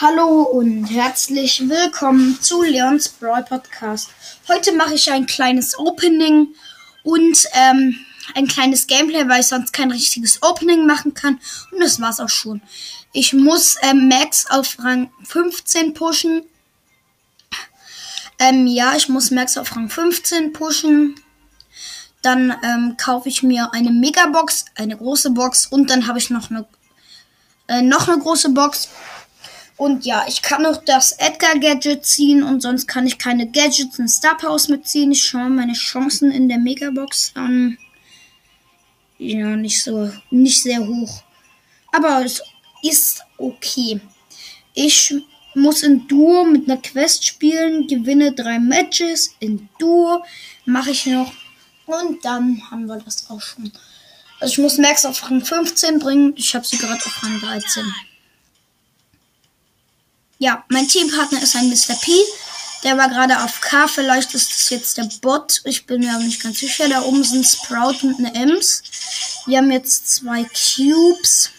Hallo und herzlich willkommen zu Leons Brawl Podcast. Heute mache ich ein kleines Opening und ähm, ein kleines Gameplay, weil ich sonst kein richtiges Opening machen kann. Und das war's auch schon. Ich muss ähm, Max auf Rang 15 pushen. Ähm, ja, ich muss Max auf Rang 15 pushen. Dann ähm, kaufe ich mir eine Megabox, eine große Box und dann habe ich noch eine, äh, noch eine große Box und ja, ich kann noch das Edgar-Gadget ziehen und sonst kann ich keine Gadgets in Star Powers mitziehen. Ich schaue meine Chancen in der Megabox an. Ja, nicht so, nicht sehr hoch. Aber es ist okay. Ich muss in Duo mit einer Quest spielen, gewinne drei Matches. In Duo mache ich noch. Und dann haben wir das auch schon. Also ich muss Max auf Rang 15 bringen. Ich habe sie gerade auf Rang 13. Ja, mein Teampartner ist ein Mr. P. Der war gerade auf K. Vielleicht ist das jetzt der Bot. Ich bin mir aber nicht ganz sicher. Da oben sind Sprout und eine Ems. Wir haben jetzt zwei Cubes.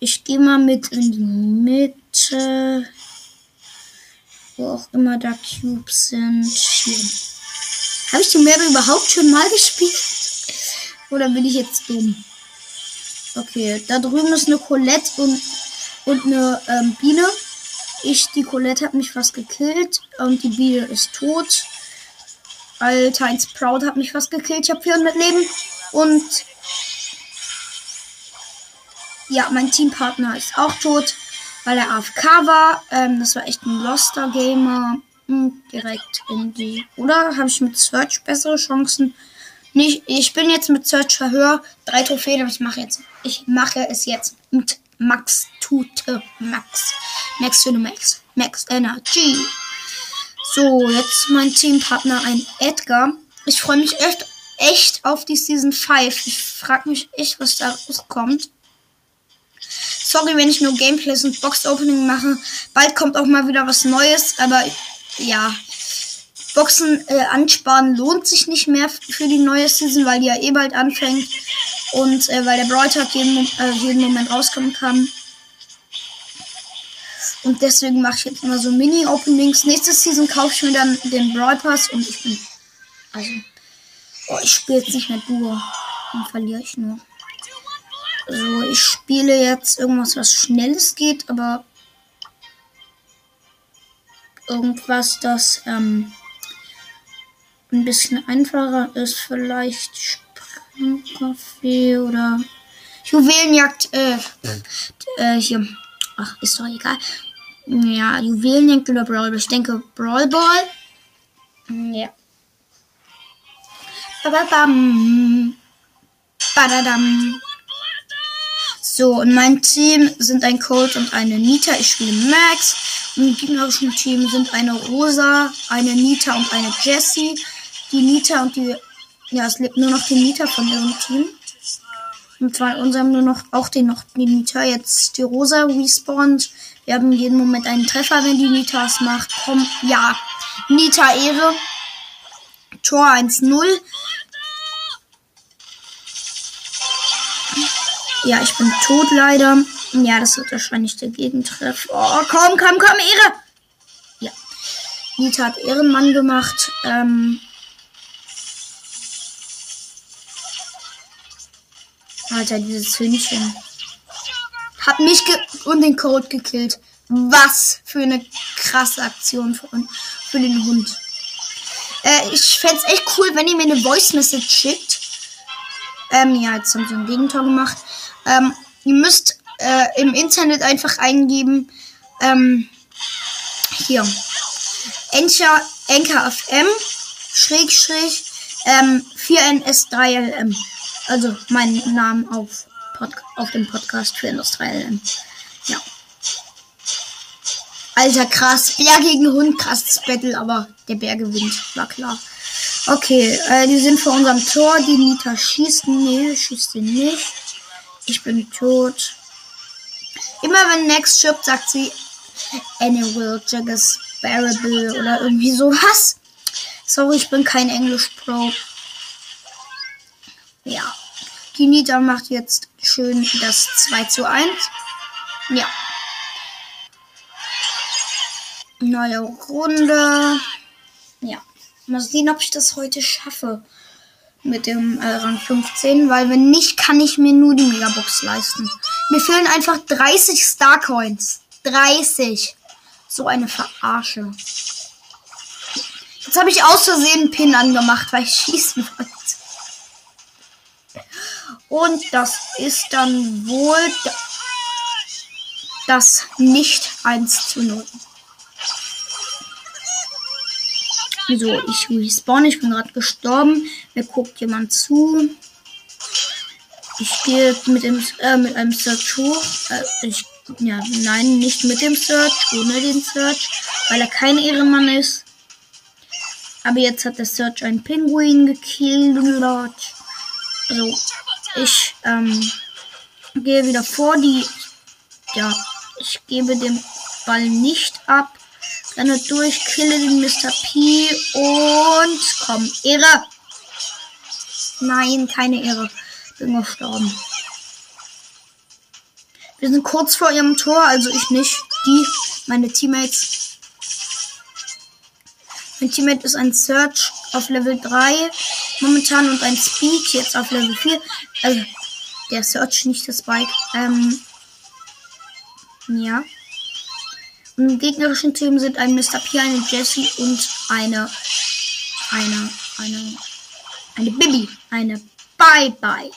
Ich gehe mal mit in die Mitte. Wo auch immer da Cubes sind. Hier. Habe ich die Map überhaupt schon mal gespielt? Oder bin ich jetzt dumm? Okay, da drüben ist eine Colette und, und eine ähm, Biene. Ich, die Colette hat mich fast gekillt und die Biene ist tot. Alter, ein Sprout hat mich fast gekillt. Ich habe 400 Leben und ja, mein Teampartner ist auch tot, weil er AFK war. Ähm, das war echt ein Loster Gamer. Und direkt in die. Oder habe ich mit Search bessere Chancen? Nicht, ich bin jetzt mit Search Verhör. Drei Trophäen, aber ich mache jetzt. Ich mache es jetzt mit Max Tute Max. Max für Max. Max Energy. So, jetzt mein Teampartner ein Edgar. Ich freue mich echt, echt auf die Season 5. Ich frage mich echt, was da rauskommt. Sorry, wenn ich nur Gameplays und Box Opening mache. Bald kommt auch mal wieder was Neues, aber ja. Boxen äh, ansparen lohnt sich nicht mehr für die neue Season, weil die ja eh bald anfängt. Und äh, weil der Brawl Tag jeden, äh, jeden Moment rauskommen kann. Und deswegen mache ich jetzt immer so Mini-Openings. Nächste Season kaufe ich mir dann den Brawl Pass und ich bin. Also. Oh, ich spiele jetzt nicht mehr Duo. Dann verliere ich nur. So, ich spiele jetzt irgendwas, was schnelles geht, aber irgendwas, das ähm, ein bisschen einfacher ist. Vielleicht Sprengkaffee oder Juwelenjagd. Äh, äh, hier. Ach, ist doch egal. Ja, Juwelenjagd oder Brawl. Ich denke Brawl Ball. Ja. Bababam. Badadam. So, und mein Team sind ein Colt und eine Nita. Ich spiele Max. Und im gegnerischen Team sind eine Rosa, eine Nita und eine Jessie. Die Nita und die. Ja, es lebt nur noch die Nita von ihrem Team. Und zwar unserem nur noch auch den noch die Nita. Jetzt die Rosa respawnt. Wir haben jeden Moment einen Treffer, wenn die Nita es macht. Komm, ja. Nita Ehre. Tor 1-0. Ja, ich bin tot leider. Ja, das wird wahrscheinlich der Gegentreff. Oh, komm, komm, komm, Ehre! Ja. Nita hat Ehrenmann gemacht. Ähm. Alter, dieses Hündchen. Hat mich und den Code gekillt. Was für eine krasse Aktion für, für den Hund. Äh, ich fände es echt cool, wenn ihr mir eine Voice Message schickt. Ähm, ja, jetzt haben sie ein Gegentor gemacht. Ähm, ihr müsst äh, im Internet einfach eingeben, ähm, hier, Encher, Enker FM, Schrägstrich, ähm, 4NS3LM. Also mein Namen auf, Pod auf dem Podcast 4NS3LM. Ja. Alter, krass. Bär gegen Hund, krasses Battle, aber der Bär gewinnt, war klar. Okay, äh, die sind vor unserem Tor. Die Nita schießt. Nee, schießt sie nicht. Ich bin tot. Immer wenn Next stirbt, sagt sie Any Jaggers Bearable oder irgendwie sowas. Sorry, ich bin kein Englisch Pro. Ja. Die Nita macht jetzt schön das 2 zu 1. Ja. Neue Runde. Ja. Mal sehen, ob ich das heute schaffe. Mit dem äh, Rang 15. Weil wenn nicht, kann ich mir nur die Megabox leisten. Mir fehlen einfach 30 Starcoins. 30. So eine Verarsche. Jetzt habe ich aus Versehen Pin angemacht, weil ich schießen wollte. Und das ist dann wohl das nicht 1 zu 0. So, ich respawn, ich bin gerade gestorben. Mir guckt jemand zu. Ich gehe mit dem äh, mit einem Search hoch. Äh, ich, ja, nein, nicht mit dem Search, ohne den Search, weil er kein Ehrenmann ist. Aber jetzt hat der Search einen Pinguin gekillt. Also, ich ähm, gehe wieder vor die. Ja, ich gebe den Ball nicht ab. Renne durch, kille den Mr. P und komm, Ehre. Nein, keine Ehre. Bin gestorben. Wir sind kurz vor ihrem Tor, also ich nicht. Die, meine Teammates. Mein Teammate ist ein Search auf Level 3 momentan und ein Speak jetzt auf Level 4. Also der Search, nicht das Spike. Ähm, ja. Und im gegnerischen Team sind ein Mr. P, eine Jessie und eine, eine, eine, eine Bibi, eine Bye Bye.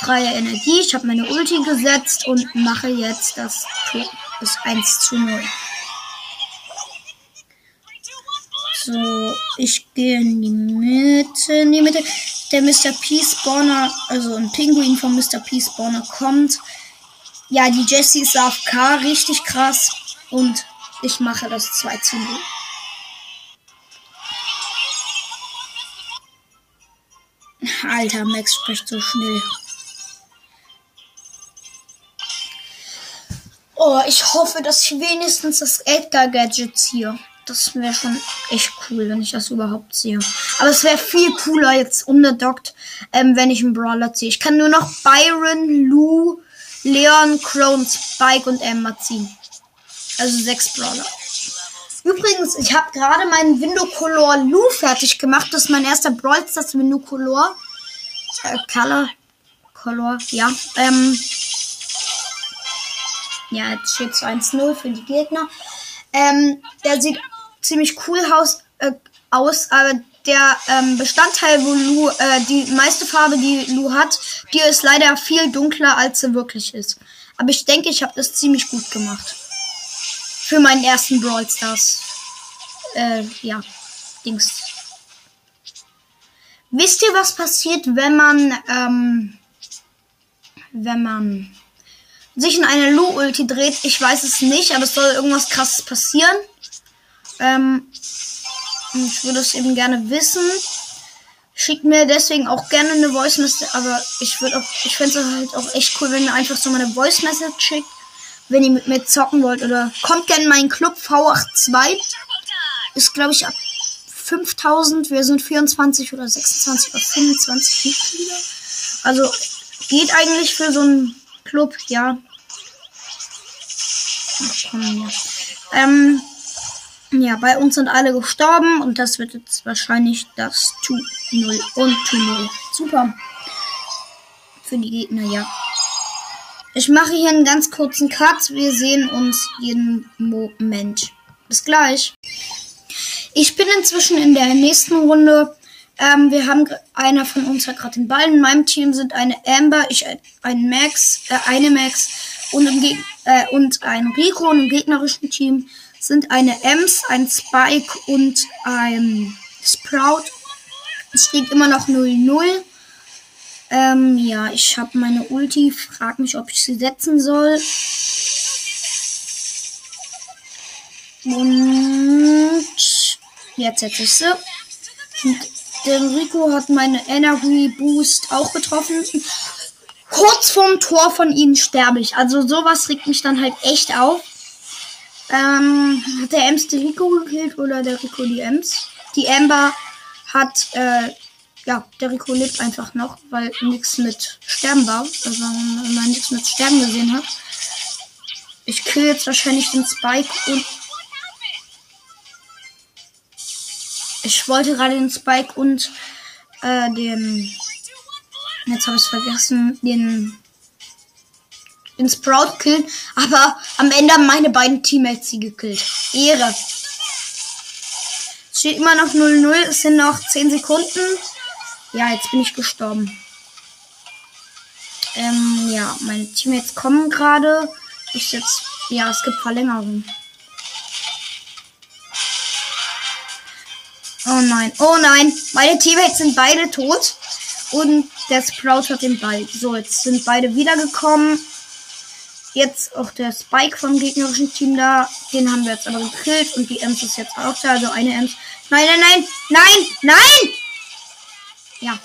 Freie Energie. Ich habe meine Ulti gesetzt und mache jetzt das Tor. Das 1 zu 0. So, ich gehe in die Mitte. In die Mitte. Der Mr. P Spawner, also ein Pinguin von Mr. P Spawner kommt. Ja, die Jessie ist AFK, richtig krass. Und ich mache das 2 zu 0. Alter, Max spricht so schnell. Oh, ich hoffe, dass ich wenigstens das Edgar-Gadget ziehe. Das wäre schon echt cool, wenn ich das überhaupt sehe. Aber es wäre viel cooler jetzt underdockt, ähm, wenn ich einen Brawler ziehe. Ich kann nur noch Byron, Lou, Leon, Crone, Spike und Emma ziehen. Also sechs Brawler. Übrigens, ich habe gerade meinen Window Color Lou fertig gemacht. Das ist mein erster Brawl das Window Color. Äh, Color. Color, ja. Ähm, ja, jetzt steht es 1-0 für die Gegner. Ähm, der sieht ziemlich cool aus, äh, aus aber der ähm, Bestandteil, wo Lu, äh, die meiste Farbe, die Lu hat, die ist leider viel dunkler, als sie wirklich ist. Aber ich denke, ich habe das ziemlich gut gemacht. Für meinen ersten Brawl Stars. Äh, ja, Dings. Wisst ihr, was passiert, wenn man, ähm, wenn man sich in eine Lu-Ulti dreht. Ich weiß es nicht, aber es soll irgendwas krasses passieren. Ähm, ich würde es eben gerne wissen. Schickt mir deswegen auch gerne eine Voice Message, aber ich würde auch, ich fände es halt auch echt cool, wenn ihr einfach so meine Voice Message schickt, wenn ihr mit mir zocken wollt oder kommt gerne in meinen Club V82. Ist glaube ich ab 5000, wir sind 24 oder 26 oder 25 Mitglieder. Also geht eigentlich für so ein Club, ja. Ähm, ja, bei uns sind alle gestorben und das wird jetzt wahrscheinlich das 2-0 und 2-0. Super. Für die Gegner, ja. Ich mache hier einen ganz kurzen Cut. Wir sehen uns jeden Moment. Bis gleich. Ich bin inzwischen in der nächsten Runde. Ähm, wir haben einer von uns hat gerade den Ball. In meinem Team sind eine Amber, ich ein Max, äh, eine Max und, äh, und ein Rico. Und im gegnerischen Team sind eine Ems, ein Spike und ein Sprout. Es steht immer noch 0-0. Ähm, ja, ich habe meine Ulti. Frag mich, ob ich sie setzen soll. Und jetzt setze ich sie. Und der Rico hat meine Energy Boost auch getroffen. Kurz vorm Tor von ihnen sterbe ich. Also sowas regt mich dann halt echt auf. Ähm, hat der Ems den Rico gekillt oder der Rico die Ems? Die Amber hat äh, ja, der Rico lebt einfach noch, weil nichts mit Sterben war. Also man nichts mit Sterben gesehen hat. Ich kill jetzt wahrscheinlich den Spike und. Ich wollte gerade den Spike und äh, den. Jetzt habe ich es vergessen, den. Den Sprout killen, aber am Ende haben meine beiden Teammates sie gekillt. Ehre. Es steht immer noch 0-0, es sind noch 10 Sekunden. Ja, jetzt bin ich gestorben. Ähm, ja, meine Teammates kommen gerade. Ich jetzt. Ja, es gibt Verlängerung. Oh nein, oh nein. Meine Teammates sind beide tot. Und der Sprout hat den Ball. So, jetzt sind beide wiedergekommen. Jetzt auch der Spike vom gegnerischen Team da. Den haben wir jetzt aber gekillt. Und die Ems ist jetzt auch da. Also eine Ems. Nein, nein, nein, nein, nein! Ja.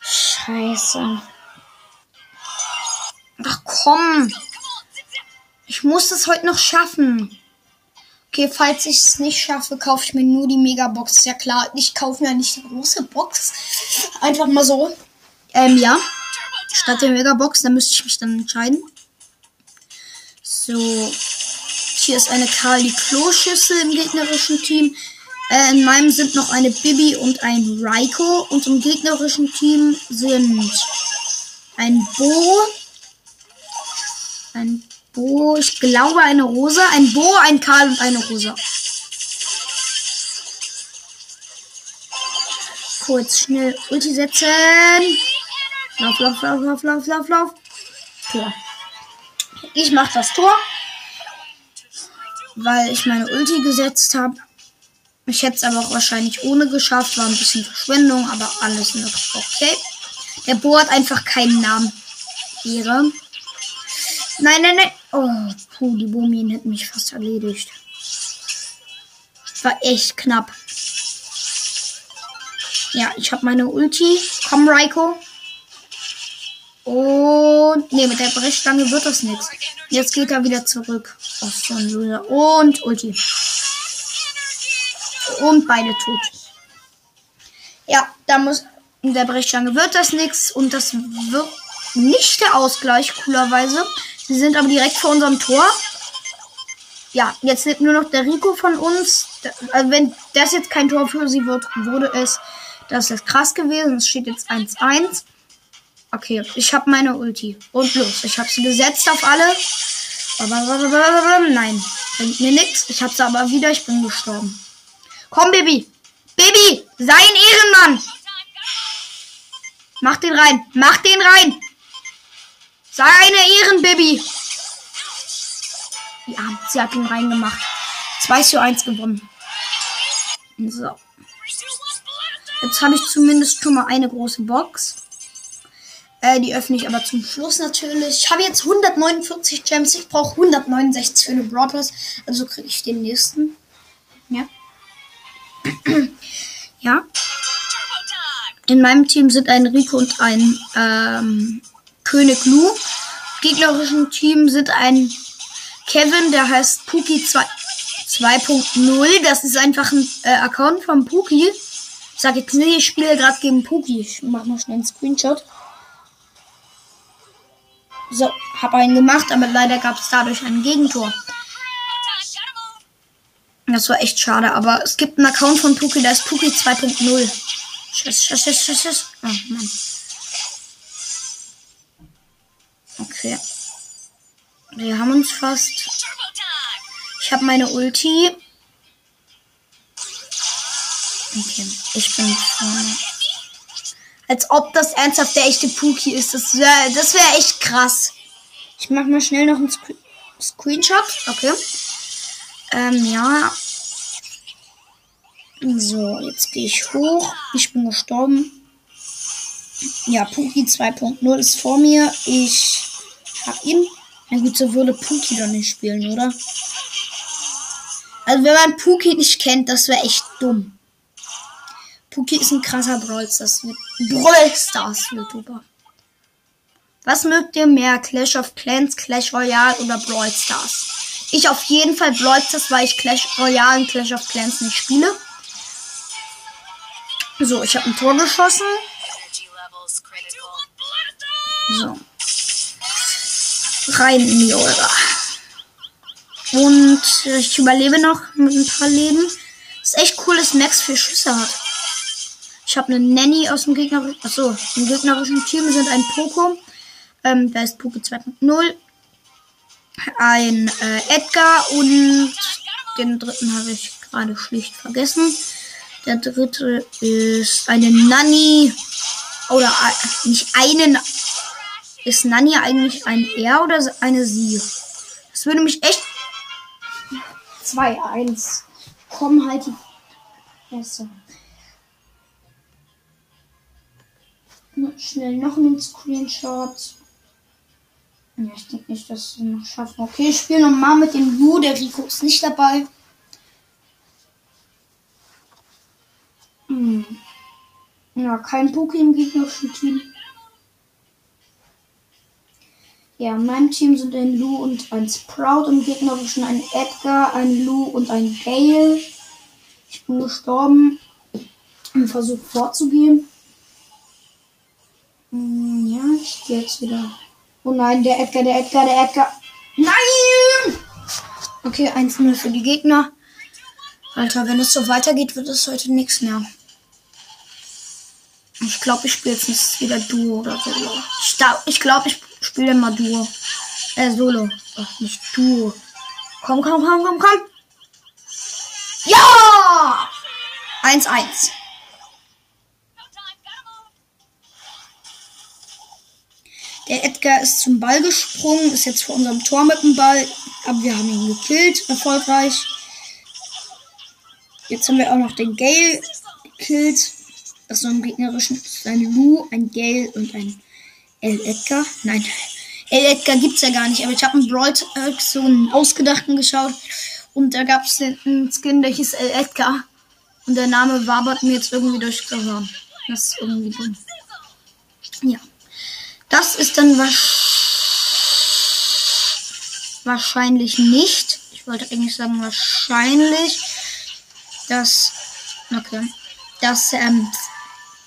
Scheiße. Ach komm. Ich muss das heute noch schaffen. Okay, falls ich es nicht schaffe, kaufe ich mir nur die Megabox. Ja klar, ich kaufe mir nicht die große Box. Einfach mal so. Ähm, ja. Statt der Megabox, da müsste ich mich dann entscheiden. So. Hier ist eine Kali Klo-Schüssel im gegnerischen Team. Äh, in meinem sind noch eine Bibi und ein Raiko. Und im gegnerischen Team sind ein Bo, ein Bo, ich glaube eine Rosa, ein Bo, ein Karl und eine Rosa. Kurz schnell Ulti setzen. Lauf, lauf, lauf, lauf, lauf, lauf, lauf. Tor. Ich mach das Tor. Weil ich meine Ulti gesetzt habe. Ich hätte es aber auch wahrscheinlich ohne geschafft. War ein bisschen Verschwendung, aber alles noch okay. Der Bo hat einfach keinen Namen. Ehre. Nein, nein, nein. Oh, puh, die Boomien hätten mich fast erledigt. War echt knapp. Ja, ich habe meine Ulti. Komm, Raiko. Und nee, mit der Brechstange wird das nichts. Jetzt geht er wieder zurück. Oh. Und Ulti. Und beide tot. Ja, da muss mit der Brechstange wird das nichts und das wird nicht der Ausgleich, coolerweise. Sie sind aber direkt vor unserem Tor. Ja, jetzt lebt nur noch der Rico von uns. Also wenn das jetzt kein Tor für sie wird, wurde es. Das ist krass gewesen. Es steht jetzt 1-1. Okay, ich habe meine Ulti. Und los. Ich habe sie gesetzt auf alle. Nein, bringt mir nichts. Ich habe sie aber wieder. Ich bin gestorben. Komm, Baby. Baby, sei ein Ehrenmann. Mach den rein. Mach den rein. Sei eine Ehrenbaby. Ja, sie hat ihn reingemacht. 2 zu 1 gewonnen. So. Jetzt habe ich zumindest schon mal eine große Box. Äh, die öffne ich aber zum Schluss natürlich. Ich habe jetzt 149 Gems. Ich brauche 169 für eine Broadcast. Also kriege ich den nächsten. Ja. ja. In meinem Team sind ein Rico und ein ähm, König Lu. Gegnerischen Team sind ein Kevin, der heißt Puki 2.0. Das ist einfach ein äh, Account von Puki. Ich sage jetzt nicht, ich spiele gerade gegen Puki. Ich mache mal schnell einen Screenshot. So, habe einen gemacht, aber leider gab es dadurch ein Gegentor. Das war echt schade, aber es gibt einen Account von Puki, der ist Puki 2.0. Schiss, schiss, schiss, schiss, schiss. Oh Mann. Okay. Wir haben uns fast. Ich habe meine Ulti. Okay, ich bin vorne. Als ob das ernsthaft der echte Puki ist. Das wäre das wär echt krass. Ich mache mal schnell noch einen Sc Screenshot. Okay. Ähm, ja. So, jetzt gehe ich hoch. Ich bin gestorben. Ja, Puki 2.0 ist vor mir. Ich hab ihn. Na gut, so würde Puki doch nicht spielen, oder? Also wenn man Puki nicht kennt, das wäre echt dumm. Puki ist ein krasser Brawl Stars, Brawl Stars YouTuber. Was mögt ihr mehr? Clash of Clans, Clash Royale oder Brawl Stars? Ich auf jeden Fall Brawl Stars, weil ich Clash Royale und Clash of Clans nicht spiele. So, ich habe ein Tor geschossen. So. Rein Eure. Und ich überlebe noch mit ein paar Leben. Ist echt cool, dass Max vier Schüsse hat. Ich habe eine Nanny aus dem gegnerischen. Achso, im gegnerischen Team sind ein Poco. Ähm, da ist Poco 2.0. Ein äh, Edgar und den dritten habe ich gerade schlicht vergessen. Der dritte ist eine Nanny. Oder äh, nicht einen. Ist Nanny eigentlich ein Er oder eine Sie? Das würde mich echt. 2-1. Komm halt die. Besser. Schnell noch einen Screenshot. Ja, ich denke nicht, dass wir noch schaffen. Okay, ich spiele nochmal mit dem Lu. Der Rico ist nicht dabei. Hm. Ja, kein Poké im gegnerischen Team. Ja, in meinem Team sind ein Lu und ein Sprout, im gegnerischen ein Edgar, ein Lu und ein Gale. Ich bin gestorben im Versuch vorzugehen. Hm, ja, ich gehe jetzt wieder. Oh nein, der Edgar, der Edgar, der Edgar. Nein! Okay, 1-0 für die Gegner. Alter, wenn es so weitergeht, wird es heute nichts mehr. Ich glaube, ich spiele jetzt wieder Duo oder Solo. Ich, ich glaube, ich spiele immer Duo. Äh, Solo. Ach, nicht Duo. Komm, komm, komm, komm, komm. Ja! 1-1. Der Edgar ist zum Ball gesprungen, ist jetzt vor unserem Tor mit dem Ball, aber wir haben ihn gekillt, erfolgreich. Jetzt haben wir auch noch den Gale gekillt. Das ist so ein gegnerischen. Ein Lu, ein Gale und ein El Edgar. Nein, El Edgar gibt es ja gar nicht, aber ich habe einen Brawl so einen ausgedachten geschaut. Und da gab es einen Skin, der hieß El Edgar. Und der Name wabert mir jetzt irgendwie durchs Gehirn. Das ist irgendwie dumm. Ja. Das ist dann wahrscheinlich nicht. Ich wollte eigentlich sagen wahrscheinlich, dass okay, dass ähm,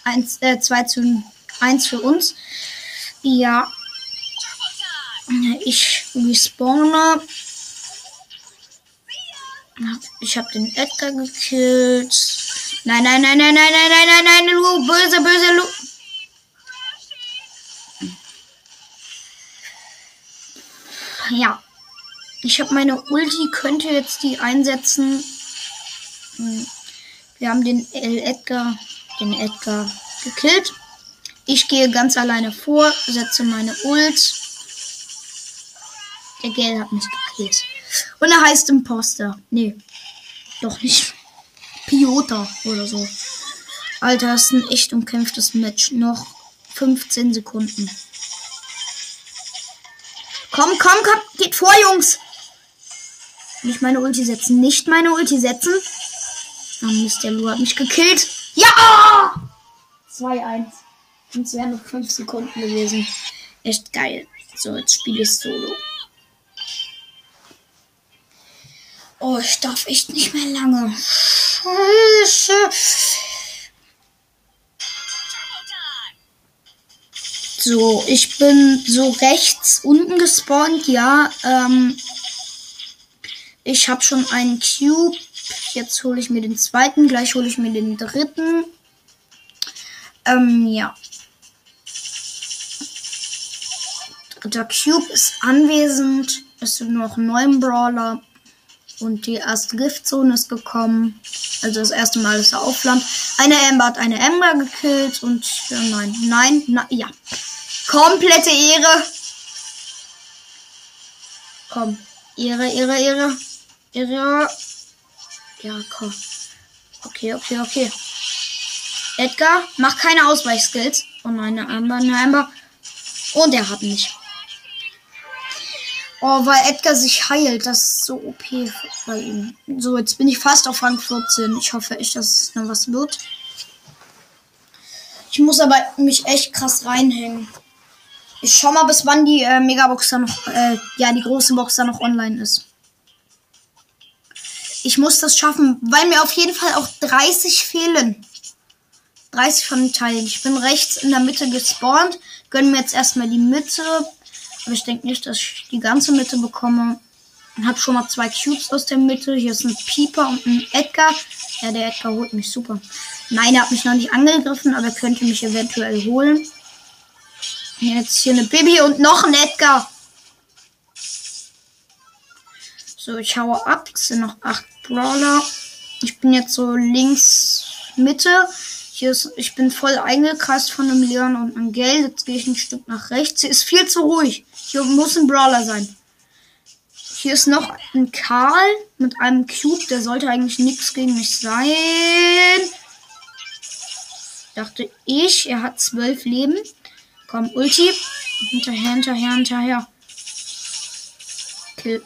1, äh, 2 zu 1 für uns. Ja. Ich respawne. Ich habe den Edgar gekillt. Nein, nein, nein, nein, nein, nein, nein, nein, nein, Lu, böse, böse Lu. Ja. Ich habe meine Ulti, könnte jetzt die einsetzen. Hm. Wir haben den El Edgar, den Edgar gekillt. Ich gehe ganz alleine vor, setze meine Ult. Der Gel hat mich gekillt. Und er heißt Imposter. Nee, doch nicht. Piota oder so. Alter, das ist ein echt umkämpftes Match. Noch 15 Sekunden. Komm, komm, komm. Geht vor, Jungs. Nicht meine Ulti setzen. Nicht meine Ulti setzen. Oh Mist, der Lu hat mich gekillt. Ja! 2-1. Und es wären noch 5 Sekunden gewesen. Echt geil. So, jetzt spiele ich Solo. Oh, ich darf echt nicht mehr lange. Scheiße. So, ich bin so rechts unten gespawnt, ja. Ähm, ich habe schon einen Cube. Jetzt hole ich mir den zweiten, gleich hole ich mir den dritten. Ähm, ja. Der Cube ist anwesend. Es sind noch neun Brawler. Und die erste Giftzone ist gekommen. Also das erste Mal ist er auf Land. Eine Amber hat eine Amber gekillt. Und ja, nein, nein, na, ja. Komplette Ehre. Komm. Ehre, Ehre, Ehre. Ehre. Ja, komm. Okay, okay, okay. Edgar, mach keine Ausweichskills. Oh nein, eine Amber, eine Amber. Und er hat mich. Oh, weil Edgar sich heilt. Das ist so OP bei ihm. So, jetzt bin ich fast auf Rang 14. Ich hoffe echt, dass es noch was wird. Ich muss aber mich echt krass reinhängen. Ich schau mal, bis wann die äh, Megabox da noch, äh, ja, die große Box da noch online ist. Ich muss das schaffen, weil mir auf jeden Fall auch 30 fehlen. 30 von den Teilen. Ich bin rechts in der Mitte gespawnt. Gönnen mir jetzt erstmal die Mitte. Aber ich denke nicht, dass ich die ganze Mitte bekomme. Und habe schon mal zwei Cubes aus der Mitte. Hier ist ein Pieper und ein Edgar. Ja, der Edgar holt mich super. Nein, er hat mich noch nicht angegriffen, aber er könnte mich eventuell holen. Jetzt hier eine Bibi und noch ein Edgar. So, ich haue ab. Es sind noch acht Brawler. Ich bin jetzt so links Mitte. Hier ist, ich bin voll eingekreist von einem Leon und einem Geld. Jetzt gehe ich ein Stück nach rechts. Hier ist viel zu ruhig. Hier muss ein Brawler sein. Hier ist noch ein Karl mit einem Cube. Der sollte eigentlich nichts gegen mich sein. Dachte ich. Er hat zwölf Leben. Komm, Ulti. Hinterher, hinterher, hinterher. Kill.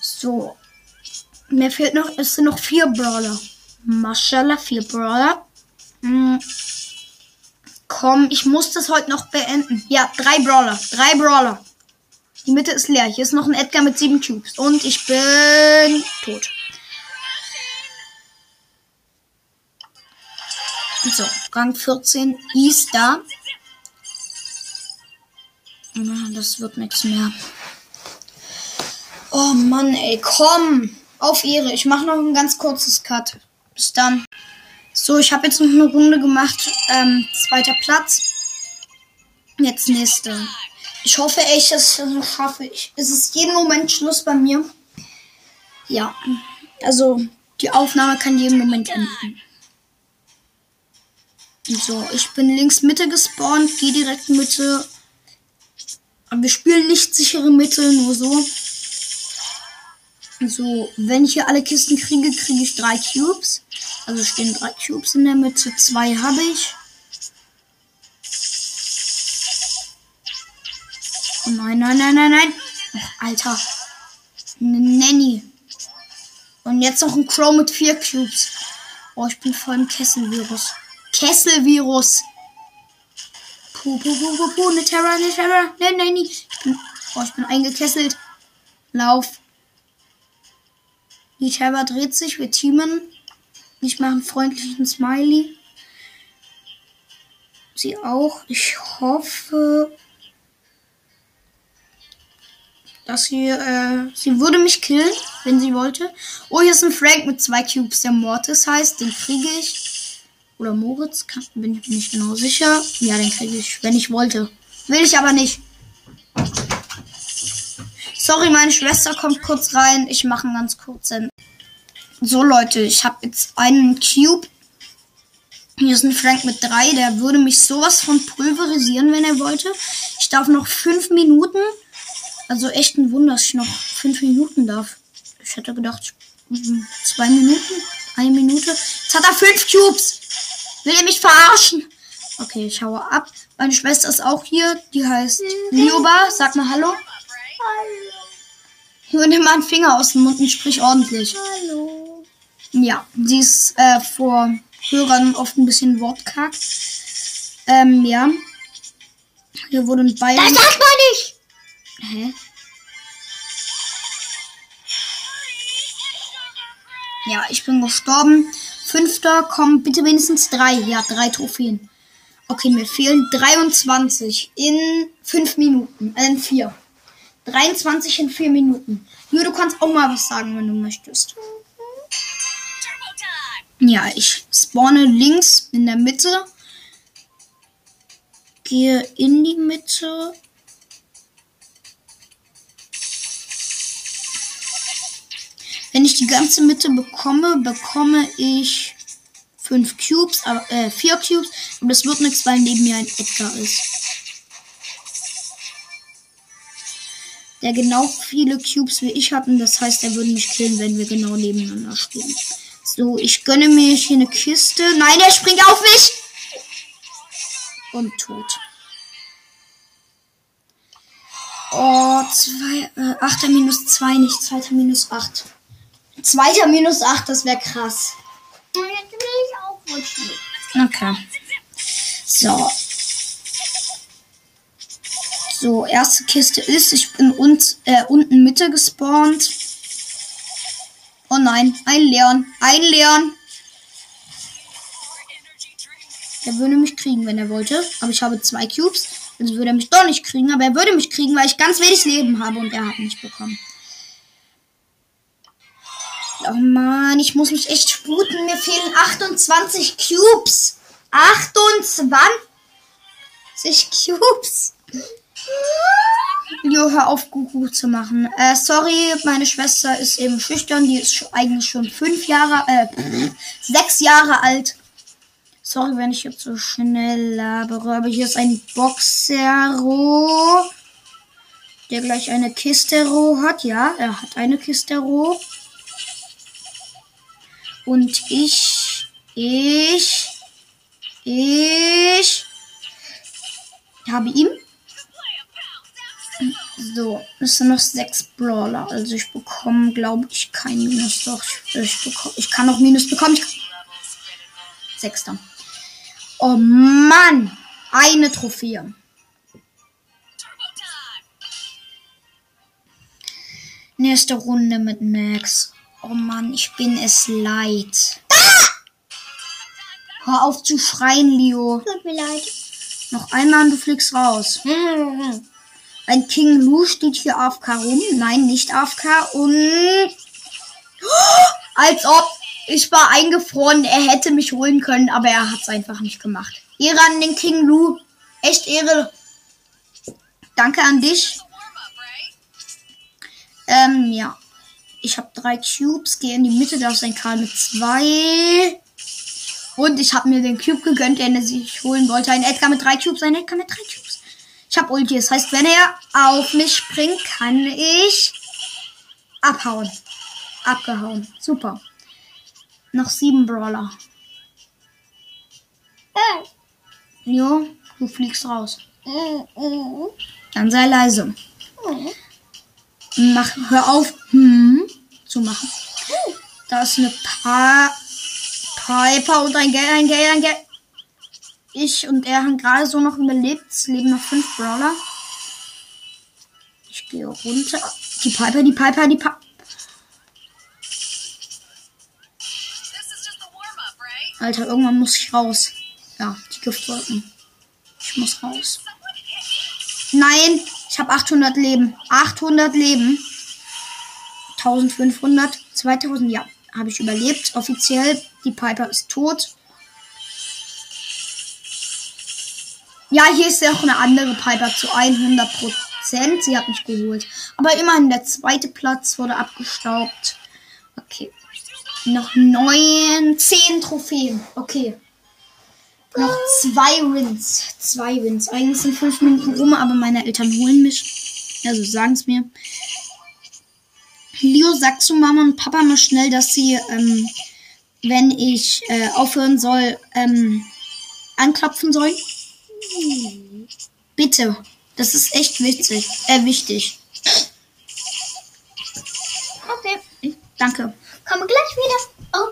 So. Mir fehlt noch, es sind noch vier Brawler. Maschallah, vier Brawler. Hm. Komm, ich muss das heute noch beenden. Ja, drei Brawler. Drei Brawler. Die Mitte ist leer. Hier ist noch ein Edgar mit sieben Cubes. Und ich bin tot. So, Rang 14 ist da. Das wird nichts mehr. Oh Mann, ey, komm. Auf Ehre. Ich mache noch ein ganz kurzes Cut. Bis dann. So, ich habe jetzt noch eine Runde gemacht. Ähm, zweiter Platz. Jetzt nächste. Ich hoffe echt, dass ich das schaffe. Ich, es ist jeden Moment Schluss bei mir. Ja. Also, die Aufnahme kann jeden Moment enden. So, ich bin links Mitte gespawnt, gehe direkt Mitte. Aber wir spielen nicht sichere Mitte, nur so. So, wenn ich hier alle Kisten kriege, kriege ich drei Cubes. Also stehen drei Cubes in der Mitte, zwei habe ich. Oh nein, nein, nein, nein, nein. Ach, Alter. Eine Nanny. Und jetzt noch ein Crow mit vier Cubes. Oh, ich bin voll im Kesselvirus. Kesselvirus. Puh, puh, puh, puh, puh. Eine Terra, eine Terra. Ne, Nanny. Ich bin, oh, ich bin eingekesselt. Lauf. Die Terra dreht sich. Wir teamen. Ich mache einen freundlichen Smiley. Sie auch. Ich hoffe, dass sie, äh, sie würde mich killen, wenn sie wollte. Oh, hier ist ein Frank mit zwei Cubes, der Mortis heißt. Den kriege ich. Oder Moritz, kann, bin ich mir nicht genau sicher. Ja, den kriege ich, wenn ich wollte. Will ich aber nicht. Sorry, meine Schwester kommt kurz rein. Ich mache einen ganz kurzen. So, Leute, ich habe jetzt einen Cube. Hier ist ein Frank mit drei. Der würde mich sowas von pulverisieren, wenn er wollte. Ich darf noch fünf Minuten also echt ein Wunder, dass ich noch fünf Minuten darf. Ich hätte gedacht, zwei Minuten, eine Minute. Jetzt hat er fünf Cubes. Will er mich verarschen? Okay, ich haue ab. Meine Schwester ist auch hier. Die heißt Lioba. Sag mal Hallo. Hallo. Nur nimm mal einen Finger aus dem Mund und sprich ordentlich. Hallo. Ja, sie ist äh, vor Hörern oft ein bisschen wortkarg. Ähm, ja. Hier wurde ein Bayern. Das sagt man nicht! Hä? Ja, ich bin gestorben. Fünfter, komm, bitte wenigstens drei. Ja, drei Trophäen. Okay, mir fehlen 23 in fünf Minuten. Äh, in vier. 23 in vier Minuten. Jö, du kannst auch mal was sagen, wenn du möchtest. Ja, ich spawne links in der Mitte. Gehe in die Mitte. Wenn ich die ganze Mitte bekomme, bekomme ich fünf Cubes, äh, vier Cubes. Aber das wird nichts, weil neben mir ein Edgar ist. Der genau viele Cubes wie ich hatten. Das heißt, er würde mich killen, wenn wir genau nebeneinander stehen. So, ich gönne mir hier eine Kiste. Nein, er springt auf mich! Und tot. Oh, zwei, äh, 8 minus 2, nicht 2 minus 8. Zweiter minus 8, das wäre krass. Okay. So. So, erste Kiste ist, ich bin uns, äh, unten Mitte gespawnt. Oh nein, ein Leon. Ein Leon. Der würde mich kriegen, wenn er wollte. Aber ich habe zwei Cubes. Also würde er mich doch nicht kriegen. Aber er würde mich kriegen, weil ich ganz wenig Leben habe und er hat mich bekommen. Oh Mann, ich muss mich echt sputen. Mir fehlen 28 Cubes. 28 Cubes. Jo, hör auf, Gugu zu machen. Äh, sorry, meine Schwester ist eben schüchtern. Die ist sch- eigentlich schon fünf Jahre, äh, sechs Jahre alt. Sorry, wenn ich jetzt so schnell labere, aber hier ist ein Boxero, der gleich eine Kistero hat. Ja, er hat eine Kistero. Und ich, ich, ich habe ihm. So, es sind noch sechs Brawler. Also ich bekomme, glaube ich, kein Minus. Doch, ich, ich, bekomme, ich kann noch Minus bekommen. Ich, Sechster. Oh Mann! Eine Trophäe. Nächste Runde mit Max. Oh Mann, ich bin es leid. Hör auf zu schreien, Leo. Tut mir leid. Noch einmal und du fliegst raus. Ein King Lu steht hier AFK rum. Nein, nicht AFK. Und. Als ob. Ich war eingefroren. Er hätte mich holen können, aber er hat es einfach nicht gemacht. Ehre an den King Lu. Echt Ehre. Danke an dich. Ähm, ja. Ich habe drei Cubes. Gehe in die Mitte. Da ist ein Karl mit zwei. Und ich habe mir den Cube gegönnt, den er sich holen wollte. Ein Edgar mit drei Cubes, ein Edgar mit drei Cubes. Ich habe Ulti. Das heißt, wenn er auf mich springt, kann ich abhauen. Abgehauen. Super. Noch sieben Brawler. Jo, du fliegst raus. Dann sei leise. Mach, hör auf, hm, zu machen. Da ist eine pa Piper und ein Geld, ein Geld, ein Geld. Ich und er haben gerade so noch überlebt. Es leben noch fünf Brawler. Ich gehe runter. Die Piper, die Piper, die Piper. Alter, irgendwann muss ich raus. Ja, die Giftwolken. Ich muss raus. Nein, ich habe 800 Leben. 800 Leben. 1500, 2000, ja, habe ich überlebt. Offiziell, die Piper ist tot. Ja, hier ist ja auch eine andere Piper zu 100 Prozent. Sie hat mich geholt. Aber immerhin, der zweite Platz wurde abgestaubt. Okay. Noch neun, zehn Trophäen. Okay. Noch zwei Wins. Zwei Wins. Eigentlich sind fünf Minuten rum, aber meine Eltern holen mich. Also sagen es mir. Leo, sag zu Mama und Papa mal schnell, dass sie, ähm, wenn ich äh, aufhören soll, ähm, anklopfen sollen. Bitte. Das ist echt witzig. Äh, wichtig. Okay. Danke. Komme gleich wieder. Oh.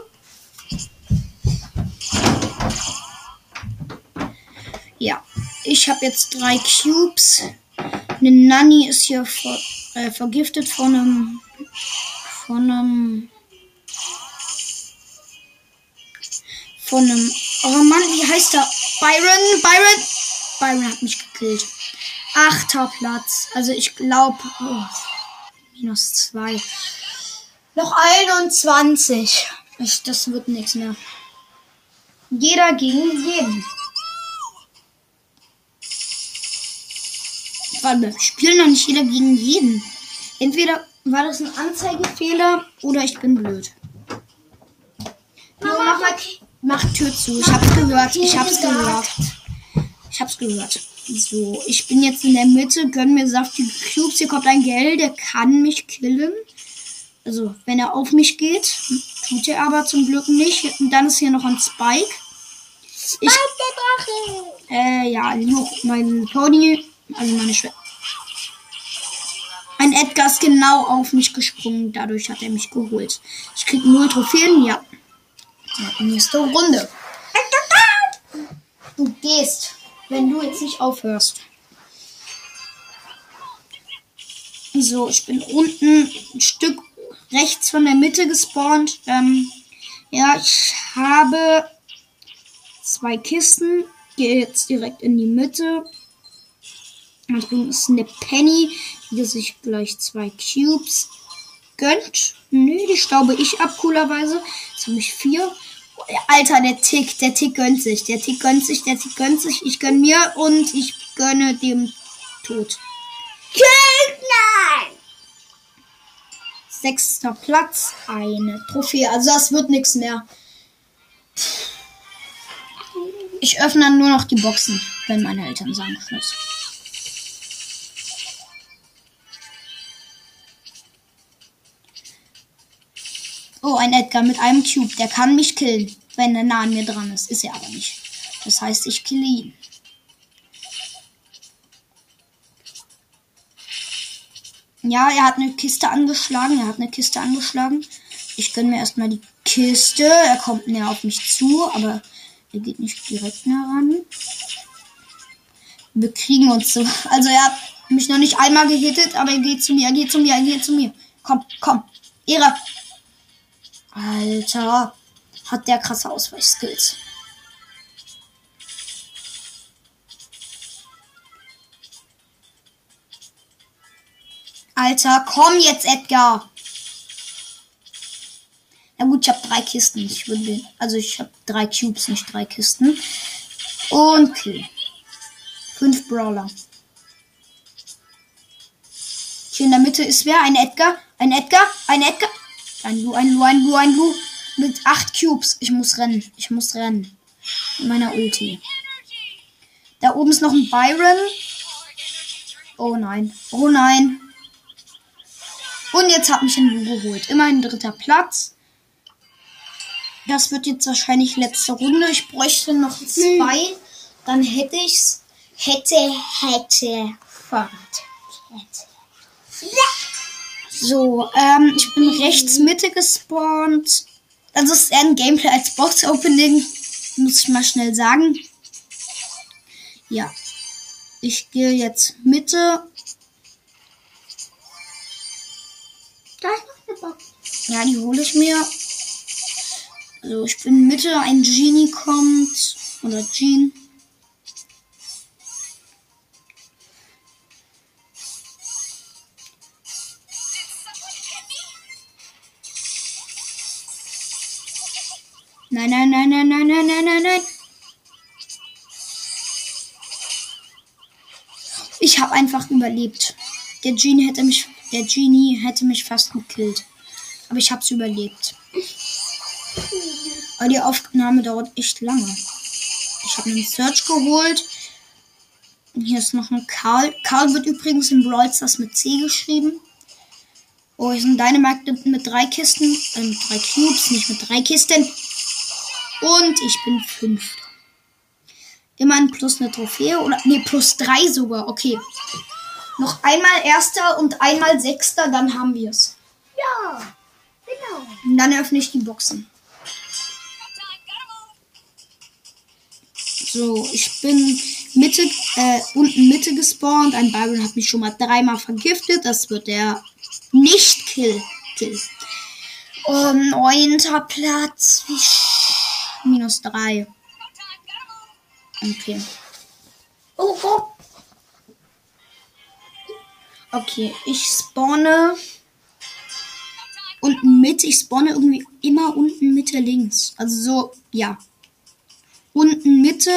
Ja. Ich habe jetzt drei Cubes. Eine Nanny ist hier ver äh, vergiftet von einem. Von einem. Von einem. Oh Mann, wie heißt er? Byron, Byron. Byron hat mich gekillt. Achter Platz. Also ich glaube. Oh, minus zwei. Noch 21. Ich, das wird nichts mehr. Jeder gegen jeden. Warte, spielen noch nicht jeder gegen jeden. Entweder war das ein Anzeigefehler oder ich bin blöd. Jo, mach, mal, mach Tür zu. Ich hab's gehört. Ich hab's gehört. Ich hab's gehört. So, ich bin jetzt in der Mitte. Gönn mir saftige Cubes. Hier kommt ein Geld. Der kann mich killen. Also, wenn er auf mich geht. Tut er aber zum Glück nicht. Und dann ist hier noch ein Spike. Ich, der Drache. äh, ja, mein Pony, also meine Schwester. Ein Edgar ist genau auf mich gesprungen, dadurch hat er mich geholt. Ich krieg null Trophäen, ja. So, nächste Runde. Du gehst, wenn du jetzt nicht aufhörst. So, ich bin unten ein Stück rechts von der Mitte gespawnt. Ähm, ja, ich habe zwei Kisten. Gehe jetzt direkt in die Mitte. Da drüben ist eine Penny, die sich gleich zwei Cubes gönnt. Nö, die staube ich ab, coolerweise. Jetzt habe ich vier. Alter, der Tick, der Tick gönnt sich. Der Tick gönnt sich, der Tick gönnt sich. Ich gönn mir und ich gönne dem Tod. Nein! Sechster Platz, eine Trophäe. Also das wird nichts mehr. Ich öffne dann nur noch die Boxen, wenn meine Eltern sagen Schluss. Oh, ein Edgar mit einem Cube. Der kann mich killen, wenn er nah an mir dran ist. Ist er aber nicht. Das heißt, ich kille ihn. Ja, er hat eine Kiste angeschlagen. Er hat eine Kiste angeschlagen. Ich gönne mir erstmal die Kiste. Er kommt näher auf mich zu, aber er geht nicht direkt nah ran. Wir kriegen uns so. Also er hat mich noch nicht einmal gehittet, aber er geht zu mir, er geht zu mir, er geht zu mir. Komm, komm. Ehre. Alter. Hat der krasse Ausweichskills. Alter, komm jetzt, Edgar. Na gut, ich habe drei Kisten. Ich würde also ich habe drei Cubes, nicht drei Kisten. Und Kill. Fünf Brawler. Hier in der Mitte ist wer? Ein Edgar? Ein Edgar? Ein Edgar? Ein Lu, ein Lu, ein Lu, ein Lu. Mit acht Cubes. Ich muss rennen. Ich muss rennen. Mit meiner Ulti. Da oben ist noch ein Byron. Oh nein. Oh nein. Und jetzt hat mich ein Lu geholt. Immerhin dritter Platz. Das wird jetzt wahrscheinlich letzte Runde. Ich bräuchte noch zwei. Dann hätte ich's. Hätte, hätte. Fahrt. Hätte. So, ähm, ich bin rechts Mitte gespawnt. Also es ist eher ein Gameplay als Box-Opening. Muss ich mal schnell sagen. Ja. Ich gehe jetzt Mitte. Da ist noch eine Box. Ja, die hole ich mir. So, ich bin Mitte. Ein Genie kommt. Oder Jean. Überlebt. Der Genie hätte mich, der Genie hätte mich fast gekillt. Aber ich habe es überlebt. Aber die Aufnahme dauert echt lange. Ich habe einen Search geholt. Hier ist noch ein Karl. Karl wird übrigens in Brawl Stars mit C geschrieben. Oh, hier sind Dynamite mit drei Kisten. Äh, mit drei Cubes, nicht mit drei Kisten. Und ich bin fünfter. Immerhin plus eine Trophäe. Oder nee, plus drei sogar. Okay. Noch einmal erster und einmal sechster, dann haben wir es. Ja, genau. Und dann öffne ich die Boxen. So, ich bin Mitte, äh, unten Mitte gespawnt. Ein Byron hat mich schon mal dreimal vergiftet. Das wird der nicht kill. kill. Und neunter Platz. Minus drei. Okay. Oh, oh. Okay, ich spawne unten mit. Ich spawne irgendwie immer unten Mitte links. Also so, ja. Unten Mitte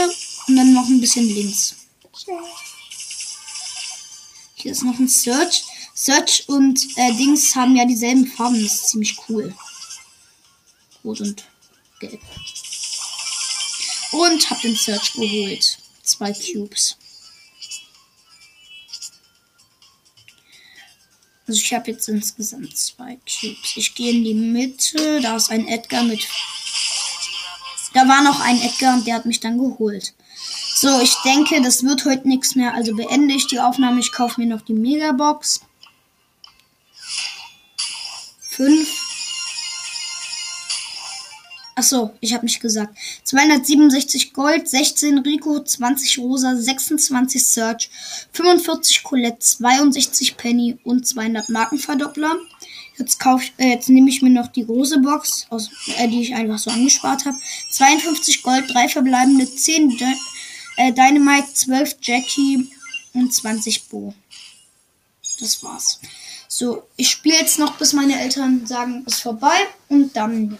und dann noch ein bisschen links. Hier ist noch ein Search. Search und äh, Dings haben ja dieselben Farben. Das ist ziemlich cool. Rot und gelb. Und hab den Search geholt. Zwei Cubes. Also ich habe jetzt insgesamt zwei Cubes. Ich gehe in die Mitte. Da ist ein Edgar mit. Da war noch ein Edgar und der hat mich dann geholt. So, ich denke, das wird heute nichts mehr. Also beende ich die Aufnahme. Ich kaufe mir noch die Megabox. Fünf. Achso, ich habe nicht gesagt. 267 Gold, 16 Rico, 20 Rosa, 26 Search, 45 Colette, 62 Penny und 200 Markenverdoppler. Jetzt kauf, äh, jetzt nehme ich mir noch die große Box, aus, äh, die ich einfach so angespart habe. 52 Gold, 3 verbleibende, 10 Dy äh, Dynamite, 12 Jackie und 20 Bo. Das war's. So, ich spiele jetzt noch, bis meine Eltern sagen, ist vorbei. Und dann.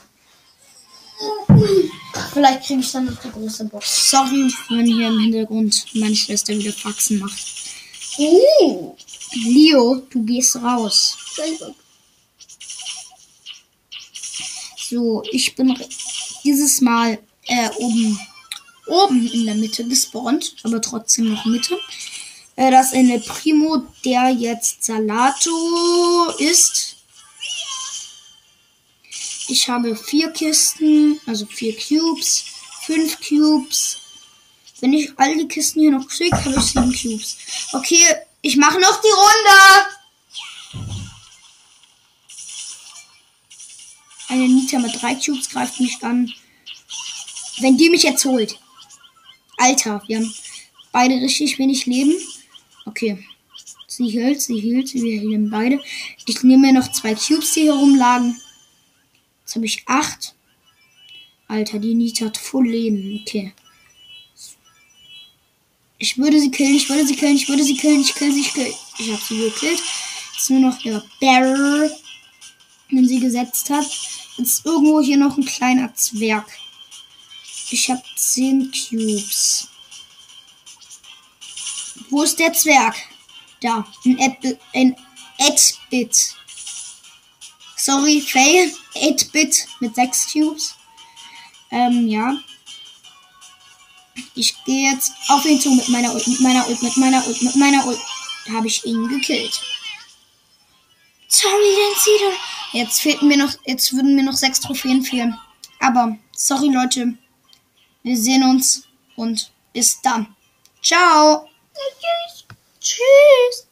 Vielleicht kriege ich dann noch die große Box. Sorry, wenn hier im Hintergrund meine Schwester wieder Faxen macht. Uh. Leo, du gehst raus. So, ich bin dieses Mal äh, oben, oben in der Mitte gespawnt, aber trotzdem noch Mitte. Äh, das ist eine Primo, der jetzt Salato ist. Ich habe vier Kisten, also vier Cubes, fünf Cubes. Wenn ich all die Kisten hier noch kriege, habe ich sieben Cubes. Okay, ich mache noch die Runde. Eine Nita mit drei Cubes greift mich an. Wenn die mich jetzt holt. Alter, wir haben beide richtig wenig Leben. Okay. Sie hält, sie hielt, wir healen beide. Ich nehme mir noch zwei Cubes, die hier rumlagen. Jetzt habe ich acht. Alter, die Nita hat voll Leben. Okay. Ich würde sie killen, ich würde sie killen, ich würde sie killen, ich kill sie, ich kill. Ich habe sie gekillt. Jetzt nur noch der Barrel, den sie gesetzt hat. Jetzt irgendwo hier noch ein kleiner Zwerg. Ich habe 10 Cubes. Wo ist der Zwerg? Da, ein Ed ein Edbit. Sorry, fail. 8-Bit mit 6 Cubes. Ähm, ja. Ich gehe jetzt auf ihn zu mit meiner Ult, mit meiner Ult, mit meiner Ult, mit meiner Ult. Habe ich ihn gekillt. Sorry, den Cedar. Jetzt fehlten mir noch, jetzt würden mir noch sechs Trophäen fehlen. Aber, sorry Leute. Wir sehen uns und bis dann. Ciao. Tschüss.